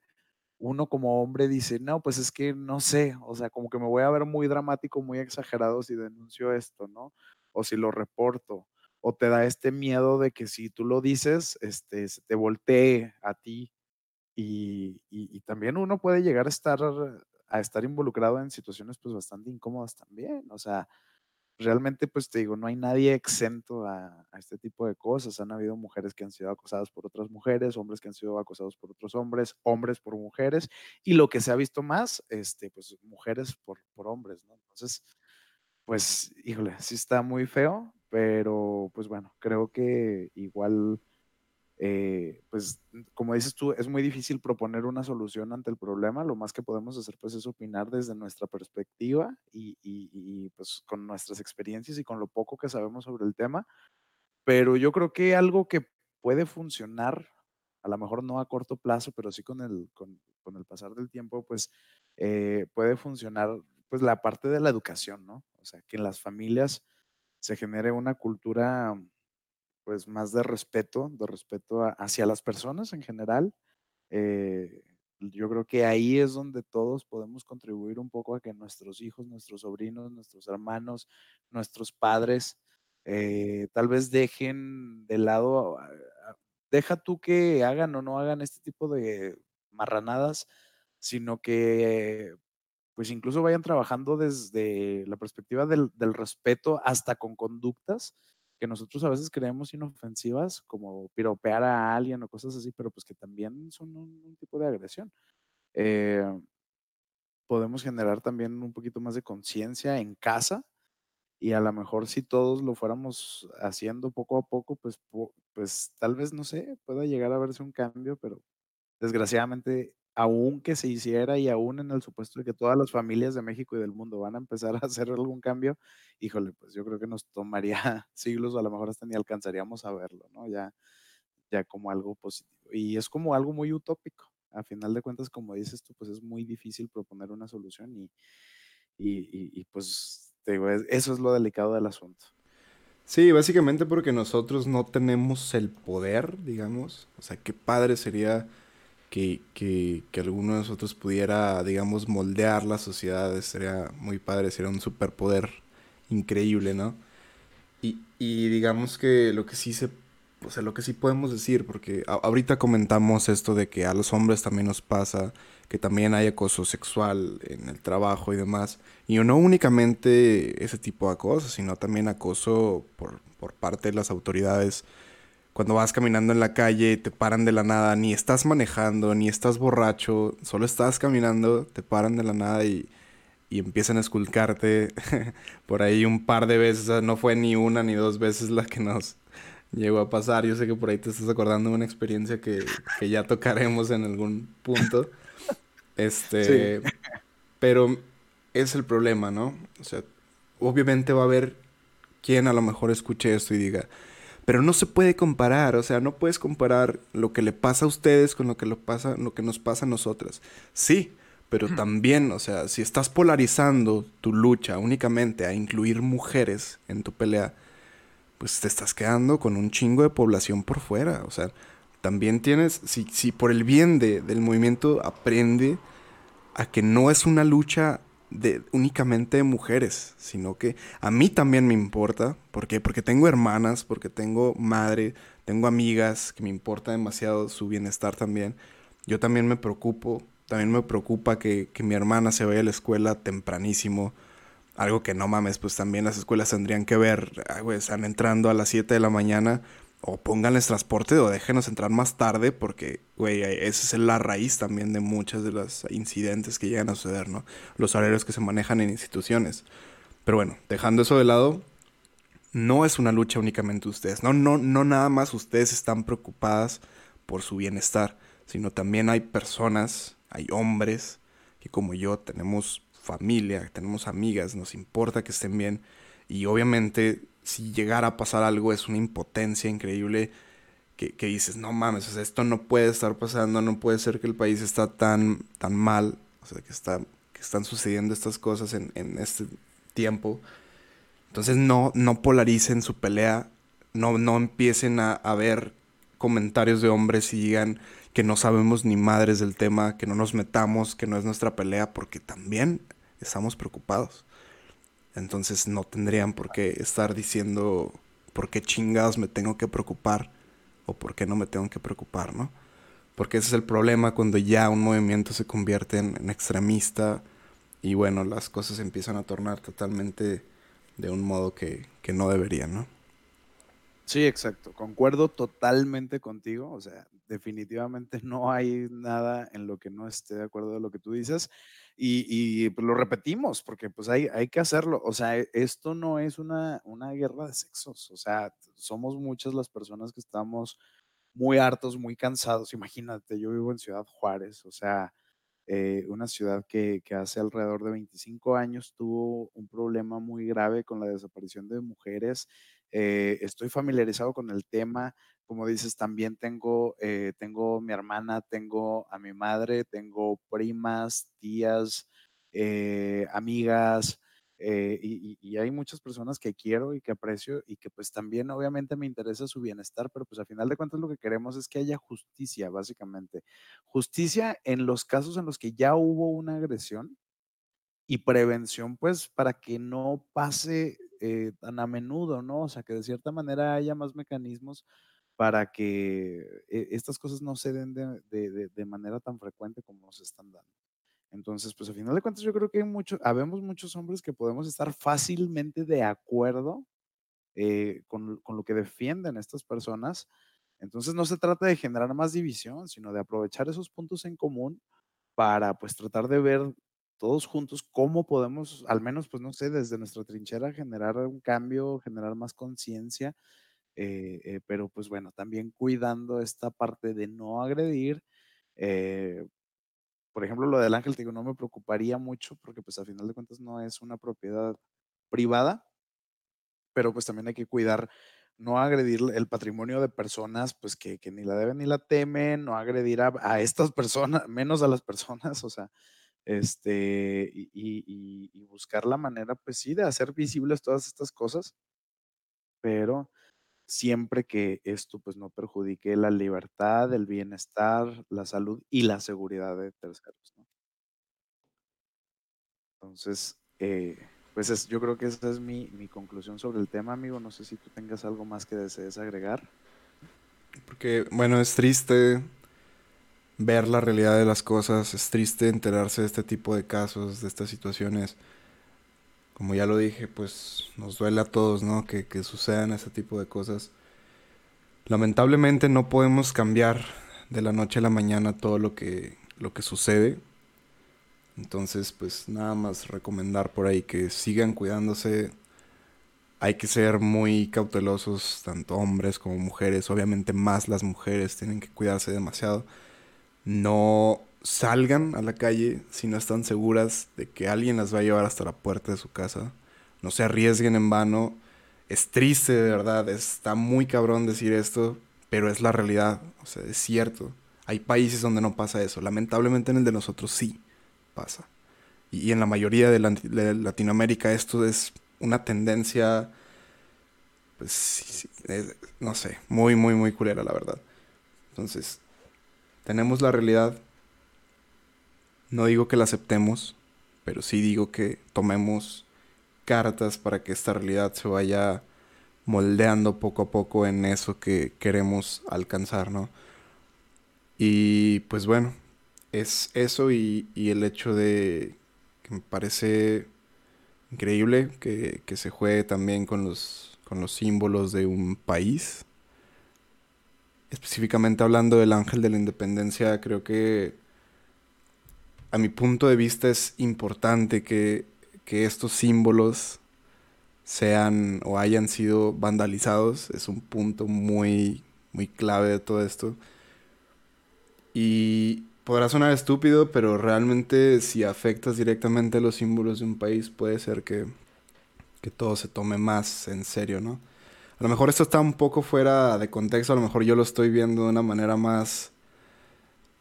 uno como hombre dice, no, pues es que no sé, o sea, como que me voy a ver muy dramático, muy exagerado si denuncio esto, ¿no? O si lo reporto o te da este miedo de que si tú lo dices, este, se te voltee a ti y, y, también uno puede llegar a estar, a estar involucrado en situaciones pues bastante incómodas también, o sea, realmente pues te digo, no hay nadie exento a, este tipo de cosas, han habido mujeres que han sido acosadas por otras mujeres, hombres que han sido acosados por otros hombres, hombres por mujeres, y lo que se ha visto más, este, pues mujeres por, por hombres, ¿no? Entonces, pues, híjole, sí está muy feo, pero pues bueno, creo que igual, eh, pues como dices tú, es muy difícil proponer una solución ante el problema. Lo más que podemos hacer pues es opinar desde nuestra perspectiva y, y, pues con nuestras experiencias y con lo poco que sabemos sobre el tema. Pero yo creo que algo que puede funcionar, a lo mejor no a corto plazo, pero sí con el, con, con el pasar del tiempo, pues eh, puede funcionar pues la parte de la educación, ¿no? O sea, que en las familias se genere una cultura pues más de respeto, de respeto hacia las personas en general, eh, yo creo que ahí es donde todos podemos contribuir un poco a que nuestros hijos, nuestros sobrinos, nuestros hermanos, nuestros padres, eh, tal vez dejen de lado, deja tú que hagan o no hagan este tipo de marranadas, sino que pues incluso vayan trabajando desde la perspectiva del respeto hasta con conductas que nosotros a veces creemos inofensivas, como piropear a alguien o cosas así, pero pues que también son un, tipo de agresión. Eh, podemos generar también un poquito más de conciencia en casa y a lo mejor si todos lo fuéramos haciendo poco a poco, pues, pues tal vez, no sé, pueda llegar a verse un cambio, pero desgraciadamente aún que se hiciera y aún en el supuesto de que todas las familias de México y del mundo van a empezar a hacer algún cambio, híjole, pues yo creo que nos tomaría siglos o a lo mejor hasta ni alcanzaríamos a verlo, ¿no? Ya, ya como algo positivo. Y es como algo muy utópico. A final de cuentas, como dices tú, pues es muy difícil proponer una solución y, y, y, pues te digo, eso es lo delicado del asunto. Sí, básicamente porque nosotros no tenemos el poder, digamos. O sea, qué padre sería que, que, que, alguno de nosotros pudiera, digamos, moldear la sociedad, sería muy padre, sería un superpoder increíble, ¿no? Y, y digamos que lo que sí se, o sea, lo que sí podemos decir, porque ahorita comentamos esto de que a los hombres también nos pasa, que también hay acoso sexual en el trabajo y demás, y no únicamente ese tipo de acoso, sino también acoso por, por parte de las autoridades cuando vas caminando en la calle, te paran de la nada, ni estás manejando, ni estás borracho, solo estás caminando, te paran de la nada y, y empiezan a esculcarte por ahí un par de veces. no fue ni una ni dos veces la que nos llegó a pasar. Yo sé que por ahí te estás acordando de una experiencia que, que ya tocaremos en algún punto. Este, pero es el problema, ¿no? O sea, obviamente va a haber quien a lo mejor escuche esto y diga, pero no se puede comparar, o sea, no puedes comparar lo que le pasa a ustedes con lo que, lo pasa, lo que nos pasa a nosotras. Sí, pero también, o sea, si estás polarizando tu lucha únicamente a incluir mujeres en tu pelea, pues te estás quedando con un chingo de población por fuera. O sea, también tienes, si, si por el bien de, del movimiento aprende a que no es una lucha de únicamente mujeres, sino que a mí también me importa. ¿Por qué? Porque tengo hermanas, porque tengo madre, tengo amigas que me importa demasiado su bienestar también. Yo también me preocupo, también me preocupa que, que mi hermana se vaya a la escuela tempranísimo. Algo que no mames, pues también las escuelas tendrían que ver, están entrando a las 7 de la mañana o pónganles transporte o déjenos entrar más tarde porque, güey, esa es la raíz también de muchos de los incidentes que llegan a suceder, ¿no? Los horarios que se manejan en instituciones. Pero bueno, dejando eso de lado, no es una lucha únicamente ustedes, no, no, no nada más ustedes están preocupadas por su bienestar, sino también hay personas, hay hombres que como yo tenemos familia, tenemos amigas, nos importa que estén bien y obviamente si llegara a pasar algo es una impotencia increíble que, dices, no mames, esto no puede estar pasando, no puede ser que el país está tan, tan mal, o sea, que, está, que están sucediendo estas cosas en, este tiempo. Entonces no, no polaricen su pelea, no, no empiecen a, a ver comentarios de hombres y digan que no sabemos ni madres del tema, que no nos metamos, que no es nuestra pelea, porque también estamos preocupados. Entonces no tendrían por qué estar diciendo por qué chingados me tengo que preocupar o por qué no me tengo que preocupar, ¿no? Porque ese es el problema cuando ya un movimiento se convierte en, extremista y bueno, las cosas empiezan a tornar totalmente de un modo que, que no deberían, ¿no? Sí, exacto. Concuerdo totalmente contigo. O sea, definitivamente no hay nada en lo que no esté de acuerdo de lo que tú dices. Y, pues, lo repetimos, porque pues hay, hay que hacerlo. O sea, e, esto no es una, una guerra de sexos. O sea, somos muchas las personas que estamos muy hartos, muy cansados. Imagínate, yo vivo en Ciudad Juárez, o sea, eh, una ciudad que, que, hace alrededor de 25 años tuvo un problema muy grave con la desaparición de mujeres. Eh, estoy familiarizado con el tema, como dices, también tengo, eh, tengo mi hermana, tengo a mi madre, tengo primas, tías, eh, amigas, eh, y, y- hay muchas personas que quiero y que aprecio y que pues también obviamente me interesa su bienestar, pero pues al final de cuentas lo que queremos es que haya justicia, básicamente. Justicia en los casos en los que ya hubo una agresión y prevención, pues, para que no pase, eh, tan a menudo, ¿no? O sea, que de cierta manera haya más mecanismos para que, eh, estas cosas no se den de manera tan frecuente como se están dando. Entonces, pues, a final de cuentas, yo creo que hay mucho habemos muchos hombres que podemos estar fácilmente de acuerdo, eh, con con lo que defienden estas personas. Entonces, no se trata de generar más división, sino de aprovechar esos puntos en común para, pues, tratar de ver todos juntos cómo podemos, al menos, pues, no sé, desde nuestra trinchera generar un cambio, generar más conciencia, eh, eh, pero, pues, bueno, también cuidando esta parte de no agredir. Eh, por ejemplo, lo del ángel, te digo, no me preocuparía mucho porque, pues, al final de cuentas no es una propiedad privada, pero, pues, también hay que cuidar, no agredir el patrimonio de personas, pues, que que ni la deben ni la temen, no agredir a a estas personas, menos a las personas, o sea, este, y y y buscar la manera, pues sí, de hacer visibles todas estas cosas, pero siempre que esto, pues, no perjudique la libertad, el bienestar, la salud y la seguridad de terceros. Entonces, eh, pues, es yo creo que esa es mi mi conclusión sobre el tema, amigo. No sé si tú tengas algo más que desees agregar. Porque, bueno, es triste ver la realidad de las cosas, es triste enterarse de este tipo de casos, de estas situaciones. Como ya lo dije, pues nos duele a todos, ¿no? Que, que sucedan ese tipo de cosas. Lamentablemente no podemos cambiar de la noche a la mañana todo lo que, lo que sucede. Entonces, pues nada más recomendar por ahí que sigan cuidándose. Hay que ser muy cautelosos, tanto hombres como mujeres. Obviamente más las mujeres tienen que cuidarse demasiado. No salgan a la calle si no están seguras de que alguien las va a llevar hasta la puerta de su casa. No se arriesguen en vano. Es triste, de verdad. Está muy cabrón decir esto, pero es la realidad. O sea, es cierto. Hay países donde no pasa eso. Lamentablemente en el de nosotros sí pasa. Y, en la mayoría de, la- de Latinoamérica esto es una tendencia, pues, no sé, muy, muy, muy culera, la verdad. Entonces, tenemos la realidad. No digo que la aceptemos, pero sí digo que tomemos cartas para que esta realidad se vaya moldeando poco a poco en eso que queremos alcanzar, ¿no? Y pues bueno, es eso y, y el hecho de que me parece increíble que, que se juegue también con los, con los símbolos de un país. Específicamente hablando del Ángel de la Independencia, creo que a mi punto de vista es importante que, que estos símbolos sean o hayan sido vandalizados. Es un punto muy, muy clave de todo esto. Y podrá sonar estúpido, pero realmente si afectas directamente a los símbolos de un país, puede ser que, que todo se tome más en serio, ¿no? A lo mejor esto está un poco fuera de contexto, a lo mejor yo lo estoy viendo de una manera más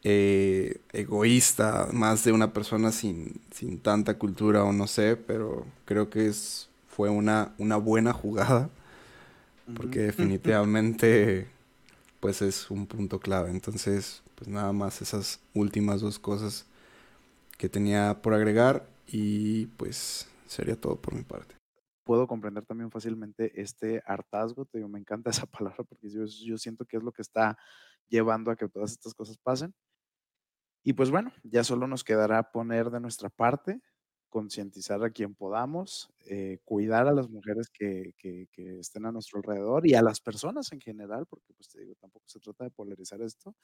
eh, egoísta, más de una persona sin, sin tanta cultura o no sé, pero creo que es, fue una, una buena jugada, porque definitivamente pues es un punto clave. Entonces, pues nada más esas últimas dos cosas que tenía por agregar y pues sería todo por mi parte. Puedo comprender también fácilmente este hartazgo, te digo, me encanta esa palabra porque yo yo siento que es lo que está llevando a que todas estas cosas pasen. Y pues bueno, ya solo nos quedará poner de nuestra parte, concientizar a quien podamos, eh, cuidar a las mujeres que que que estén a nuestro alrededor y a las personas en general, porque, pues, te digo, tampoco se trata de polarizar esto.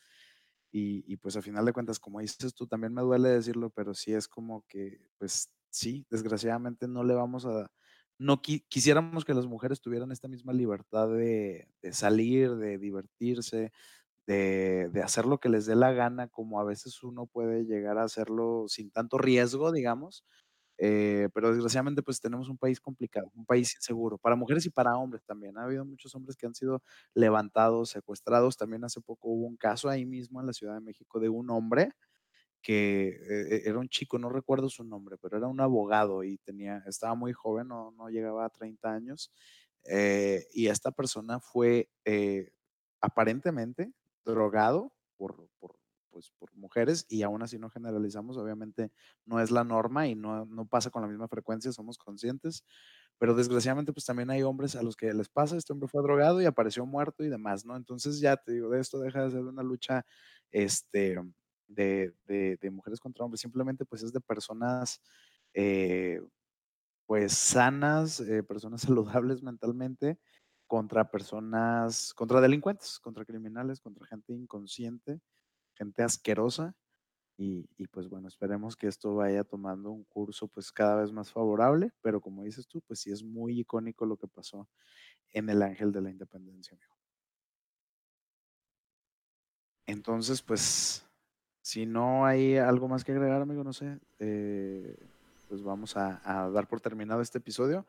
Y y, pues, a final de cuentas, como dices tú, también me duele decirlo, pero sí es como que, pues sí, desgraciadamente no le vamos a no qui quisiéramos que las mujeres tuvieran esta misma libertad de de salir, de divertirse, de de hacer lo que les dé la gana, como a veces uno puede llegar a hacerlo sin tanto riesgo, digamos. Eh, pero desgraciadamente, pues, tenemos un país complicado, un país inseguro, para mujeres y para hombres también. Ha habido muchos hombres que han sido levantados, secuestrados. También hace poco hubo un caso ahí mismo en la Ciudad de México de un hombre que eh, era un chico, no recuerdo su nombre, pero era un abogado y tenía, estaba muy joven, no, no llegaba a 30 años, eh, y esta persona fue eh, aparentemente drogado por, por, pues, por mujeres y aún así no generalizamos, obviamente no es la norma y no, no pasa con la misma frecuencia, somos conscientes, pero desgraciadamente pues también hay hombres a los que les pasa, este hombre fue drogado y apareció muerto y demás, ¿no? Entonces ya te digo, de esto deja de ser una lucha este, de, de, mujeres contra hombres, simplemente pues es de personas eh, pues sanas, eh, personas saludables mentalmente contra personas, contra delincuentes, contra criminales, contra gente inconsciente, gente asquerosa. Y, y, pues bueno, esperemos que esto vaya tomando un curso pues cada vez más favorable, pero como dices tú, pues sí es muy icónico lo que pasó en el Ángel de la Independencia, amigo. Entonces, pues, si no hay algo más que agregar, amigo, no sé, eh, pues vamos a, dar por terminado este episodio.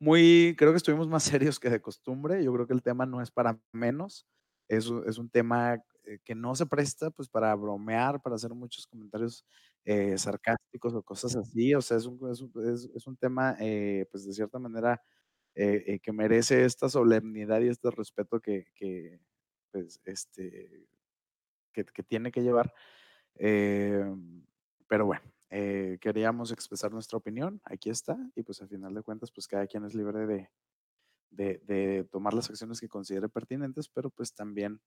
Muy, creo que estuvimos más serios que de costumbre. Yo creo que el tema no es para menos. Es, es un tema eh, que no se presta pues para bromear, para hacer muchos comentarios eh, sarcásticos o cosas así. O sea, es un, es, un tema pues de cierta manera que merece esta solemnidad y este respeto que, que pues, este, que, que tiene que llevar. Pero bueno, eh, queríamos expresar nuestra opinión, aquí está, y pues al final de cuentas, pues cada quien es libre de, de, tomar las acciones que considere pertinentes, pero pues también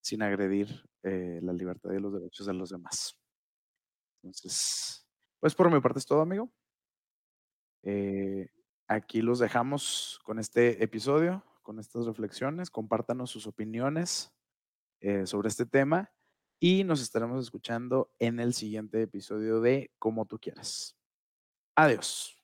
sin agredir eh, la libertad y los derechos de los demás. Entonces, pues por mi parte es todo, amigo. Eh, aquí los dejamos con este episodio, con estas reflexiones. Compártanos sus opiniones sobre este tema y nos estaremos escuchando en el siguiente episodio de Como tú quieras. Adiós.